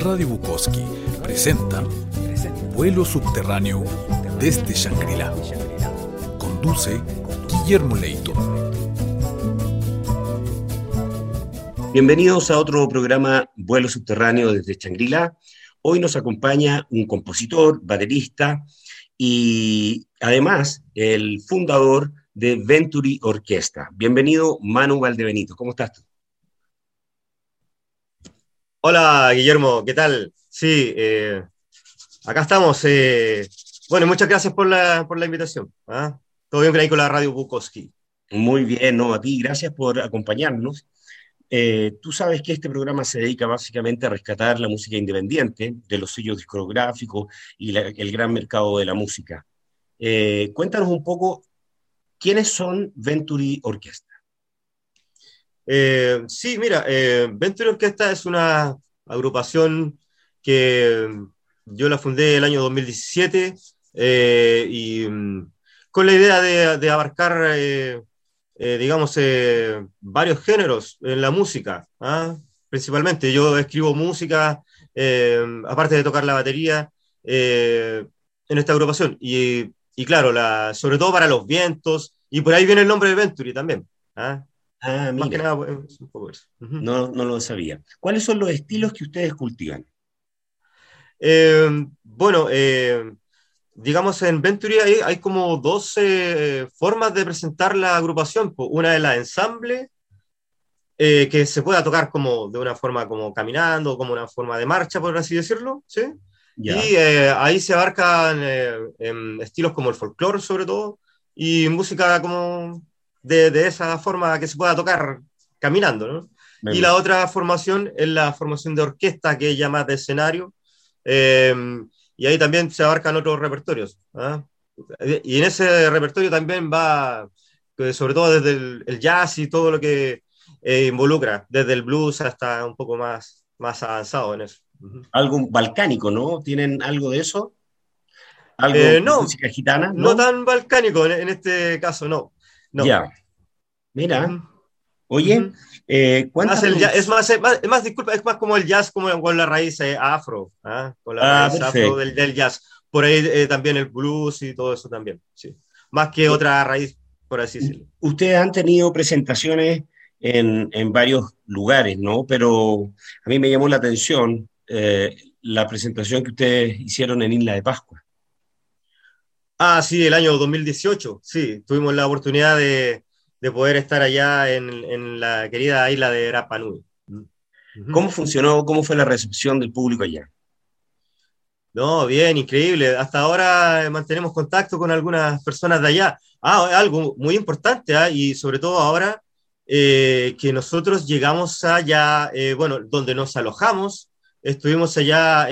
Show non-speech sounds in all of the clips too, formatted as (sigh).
Radio Bukowski presenta Vuelo subterráneo desde Shangri-La. Conduce Guillermo Leito. Bienvenidos a otro programa Vuelo subterráneo desde Shangri-La. Hoy nos acompaña un compositor, baterista y además el fundador de Venturi Orquesta. Bienvenido, Manu Valdebenito. ¿Cómo estás tú? Hola, Guillermo, ¿qué tal? Sí, eh, acá estamos. Eh, bueno, muchas gracias por la, por la invitación. ¿ah? Todo bien ahí con la radio Bukowski. Muy bien, no, a ti, gracias por acompañarnos. Eh, tú sabes que este programa se dedica básicamente a rescatar la música independiente de los sellos discográficos y el gran mercado de la música. cuéntanos un poco quiénes son Venturi Orquesta. Eh, sí, mira, eh, Venture Orquesta es una agrupación que yo la fundé el año 2017 eh, y mm, con la idea de, abarcar, digamos, varios géneros en la música. ¿ah? Principalmente, yo escribo música, aparte de tocar la batería, en esta agrupación. Y, claro, la, sobre todo para los vientos, y por ahí viene el nombre de Venturi también. ¿ah? Ah, Más que nada, es un poco eso. no, no lo sabía. ¿Cuáles son los estilos que ustedes cultivan? Eh, bueno, eh, digamos en Venturi hay, hay como 12 formas de presentar la agrupación. Una es la ensamble, eh, que se pueda tocar como de una forma como caminando, como una forma de marcha, por así decirlo, ¿sí? Y ahí se abarcan estilos como el folclore sobre todo, y música como de, esa forma que se pueda tocar caminando, ¿no? y la otra formación es la formación de orquesta, que es ya más de escenario, em, y ahí también se abarcan otros repertorios. ¿ah? Y en ese repertorio también va, pues, sobre todo desde el, jazz y todo lo que eh, involucra, desde el blues hasta un poco más, más avanzado en eso. Algo balcánico, ¿no? ¿Tienen algo de eso? ¿Algo eh, no, música gitana? ¿no? tan balcánico en, este caso, no. Ya. Mira. Oye, eh, es, más, es, más, disculpa, es más como el jazz, como con la raíz eh, afro, ¿ah? con la ah, raíz afro del, jazz. Por ahí eh, también el blues y todo eso también, sí. Más que otra raíz, por así decirlo. Ustedes han tenido presentaciones en, en varios lugares, ¿no? Pero a mí me llamó la atención la presentación que ustedes hicieron en Isla de Pascua. Ah, sí, el año 2018, sí, tuvimos la oportunidad de, poder estar allá en, la querida isla de Rapa Nui. ¿Cómo funcionó, cómo fue la recepción del público allá? No, bien, increíble. Hasta ahora eh, mantenemos contacto con algunas personas de allá. Ah, algo muy importante, ¿ah? y sobre todo ahora eh, que nosotros llegamos allá, eh, bueno, donde nos alojamos, estuvimos allá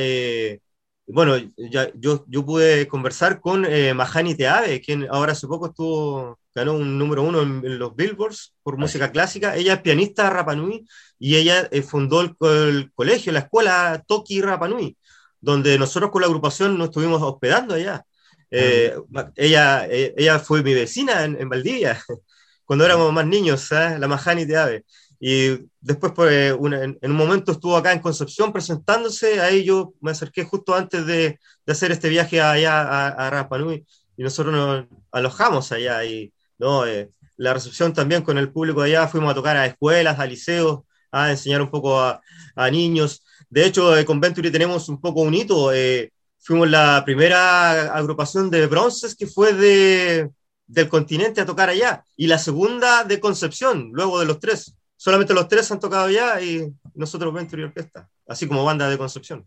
bueno, ya, yo, yo pude conversar con eh, Mahani Teave, quien ahora hace poco estuvo, ganó un número uno en, los Billboards por música clásica. Ella es pianista Rapanui y ella eh, fundó el, colegio, la escuela Toki Rapanui, donde nosotros con la agrupación nos estuvimos hospedando allá. Eh, ella, eh, ella fue mi vecina en, en Valdivia, (laughs) cuando éramos más niños, la Mahani Teave. Y después, pues, en, un momento estuvo acá en Concepción presentándose, ahí yo me acerqué justo antes de, de hacer este viaje allá a, a Rapa Nui, y nosotros nos alojamos allá, y ¿no? Eh, la recepción también con el público allá, fuimos a tocar a escuelas, a liceos, a enseñar un poco a, a niños. De hecho, eh, con Venturi tenemos un poco un hito, eh, fuimos la primera agrupación de bronces que fue de, del continente a tocar allá, y la segunda de Concepción, luego de los tres solamente los tres han tocado ya y nosotros Venture y Orquesta, así como banda de Concepción.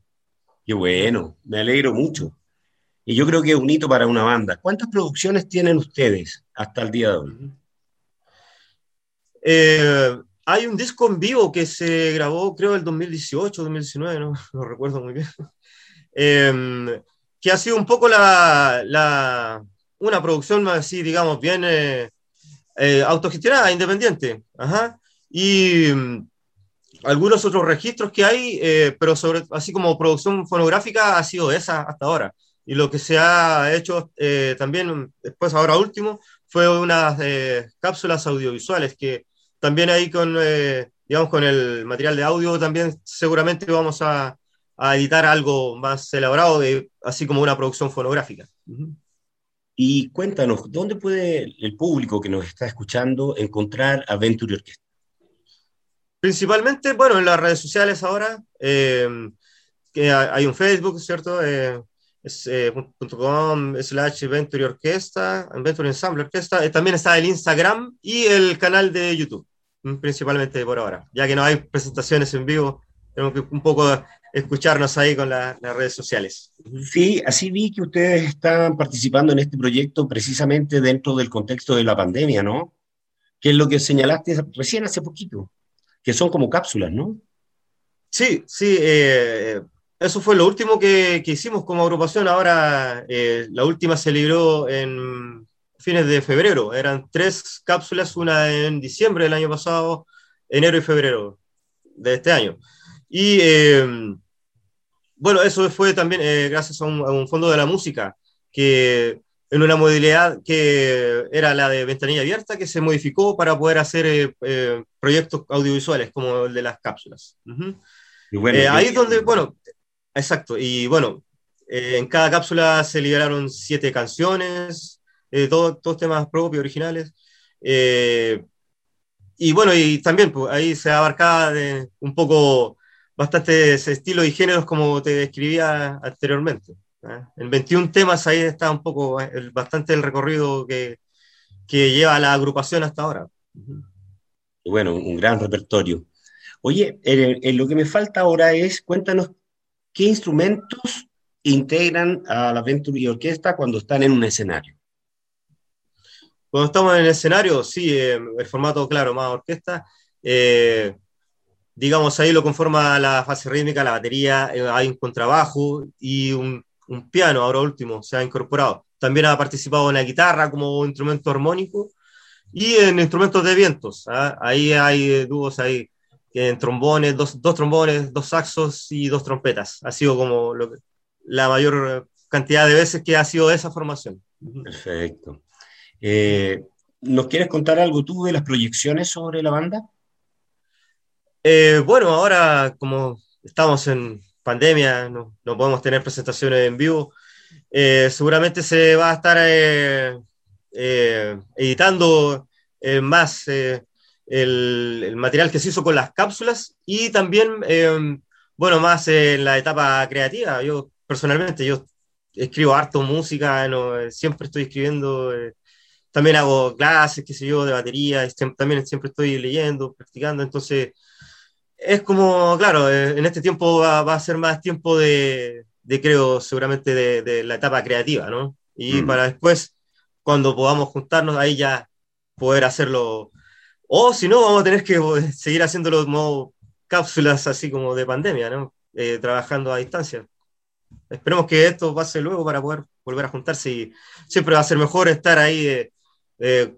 Qué bueno, me alegro mucho. Y yo creo que es un hito para una banda. ¿Cuántas producciones tienen ustedes hasta el día de hoy? Eh, hay un disco en vivo que se grabó, creo, el 2018, 2019, no, (laughs) no recuerdo muy bien. Em, que ha sido un poco la, la una producción así, digamos, bien eh, eh, autogestionada, independiente. Ajá y mm, algunos otros registros que hay, eh, pero sobre, así como producción fonográfica ha sido esa hasta ahora. Y lo que se ha hecho eh, también, después ahora último, fue unas eh, cápsulas audiovisuales que también ahí con, digamos, con el material de audio también seguramente vamos a, a editar algo más elaborado, así como una producción fonográfica. Y cuéntanos, ¿dónde puede el público que nos está escuchando encontrar a Venturi Orquesta? Principalmente, bueno, en las redes sociales ahora, eh, que hay un Facebook, ¿cierto? Eh, es eh, .com slash Venturi Orquesta, Venturi Ensemble Orquesta. Eh, también está el Instagram y el canal de YouTube, mm, principalmente por ahora. Ya que no hay presentaciones en vivo, tenemos que un poco escucharnos ahí con las redes sociales. Sí, así vi que ustedes están participando en este proyecto precisamente dentro del contexto de la pandemia, ¿no? Que es lo que señalaste recién hace poquito, que son como cápsulas, ¿no? Sí, sí, eh, eso fue lo último que, que hicimos como agrupación. Ahora, eh, la última se libró en fines de febrero. Eran tres cápsulas, una en diciembre del año pasado, enero y febrero de este año. Y eh, bueno, eso fue también gracias a un, fondo de la música, que en una modalidad que era la de ventanilla abierta, que se modificó para poder hacer eh, proyectos audiovisuales como el de las cápsulas. ahí es donde, bueno, exacto, y bueno, en cada cápsula se liberaron siete canciones, todos, todos temas propios, originales. y bueno, y también pues, ahí se abarcaba de, un poco bastantes estilos y géneros como te describía anteriormente. ¿Eh? En 21 temas ahí está un poco, el, bastante el recorrido que, que lleva la agrupación hasta ahora. Bueno, un gran repertorio. Oye, lo que me falta ahora es, cuéntanos qué instrumentos integran a la Venturi Orquesta cuando están en un escenario. Cuando estamos en el escenario, sí, eh, el formato, claro, más orquesta. Eh, digamos, ahí lo conforma la fase rítmica, la batería, eh, hay un contrabajo y un, un, piano, ahora último, se ha incorporado. También ha participado en la guitarra como instrumento armónico y en instrumentos de vientos. ¿ah? Ahí hay eh, dúos, hay en trombones, dos, dos, trombones, dos saxos y dos trompetas. Ha sido como lo la mayor cantidad de veces que ha sido esa formación. Perfecto. Eh, ¿Nos quieres contar algo tú de las proyecciones sobre la banda? Eh, bueno, ahora como estamos en pandemia, no, no podemos tener presentaciones en vivo, eh, seguramente se va a estar eh, editando más el, el, material que se hizo con las cápsulas y también, bueno, más en la etapa creativa. Yo personalmente, yo escribo harto música, no, siempre estoy escribiendo también hago clases, qué sé yo, de batería, también siempre estoy leyendo, practicando, entonces es como, claro, eh, en este tiempo va, a ser más tiempo de, de creo, seguramente de, la etapa creativa, ¿no? Y mm. para después, cuando podamos juntarnos, ahí ya poder hacerlo. O si no, vamos a tener que (laughs) seguir haciéndolo como cápsulas así como de pandemia, ¿no? Eh, trabajando a distancia. Esperemos que esto pase luego para poder volver a juntarse y siempre va a ser mejor estar ahí eh,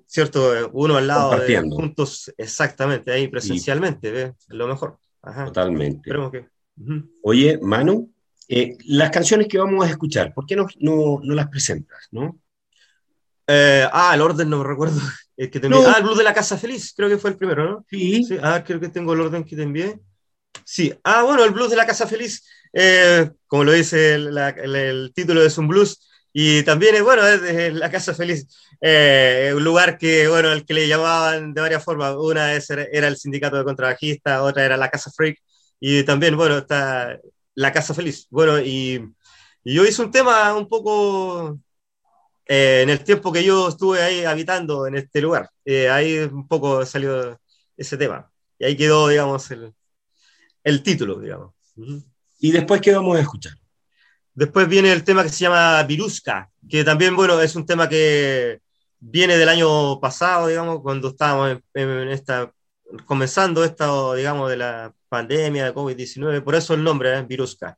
¿cierto? Eh, uno al lado, de, juntos, exactamente, ahí presencialmente, es lo mejor. Totalmente. Que... Oye, Manu, eh, las canciones que vamos a escuchar, ¿por qué no, no, no las presentas, no? ah, el orden no me recuerdo. (laughs) El que te Ah, el Blues de la Casa Feliz, creo que fue el primero, ¿no? Sí. sí. Ah, creo que tengo el orden que te envié. Sí. Ah, bueno, el Blues de la Casa Feliz, como lo dice el, el, título, es un blues y también, es bueno, es la Casa Feliz, eh, un lugar que, bueno, el que le llamaban de varias formas. Una es, era el sindicato de contrabajistas, otra era la Casa Freak, y también, bueno, está la Casa Feliz. Bueno, y, yo hice un tema un poco eh, en el tiempo que yo estuve ahí habitando en este lugar. Eh, ahí un poco salió ese tema. Y ahí quedó, digamos, el, el título, digamos. ¿Y después qué vamos a escuchar? Después viene el tema que se llama Viruska, que también, bueno, es un tema que viene del año pasado, digamos, cuando estábamos en, esta, comenzando esto, digamos, de la pandemia de COVID-19, por eso el nombre, es Viruska.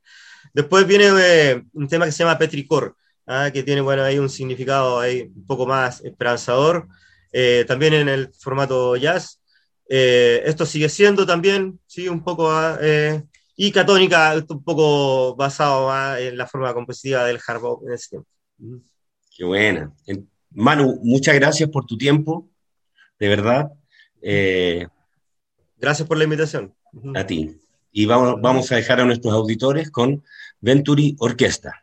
Después viene eh, un tema que se llama Petricor, ¿ah? que tiene, bueno, ahí un significado ahí un poco más esperanzador, eh, también en el formato jazz. Eh, esto sigue siendo también, sí, un poco ah, y Catónica, un poco basado en la forma compositiva del hard bop en ese tiempo. Qué buena. Manu, muchas gracias por tu tiempo, de verdad. Eh, gracias por la invitación. A ti. y vamos, vamos a dejar a nuestros auditores con Venturi Orquesta.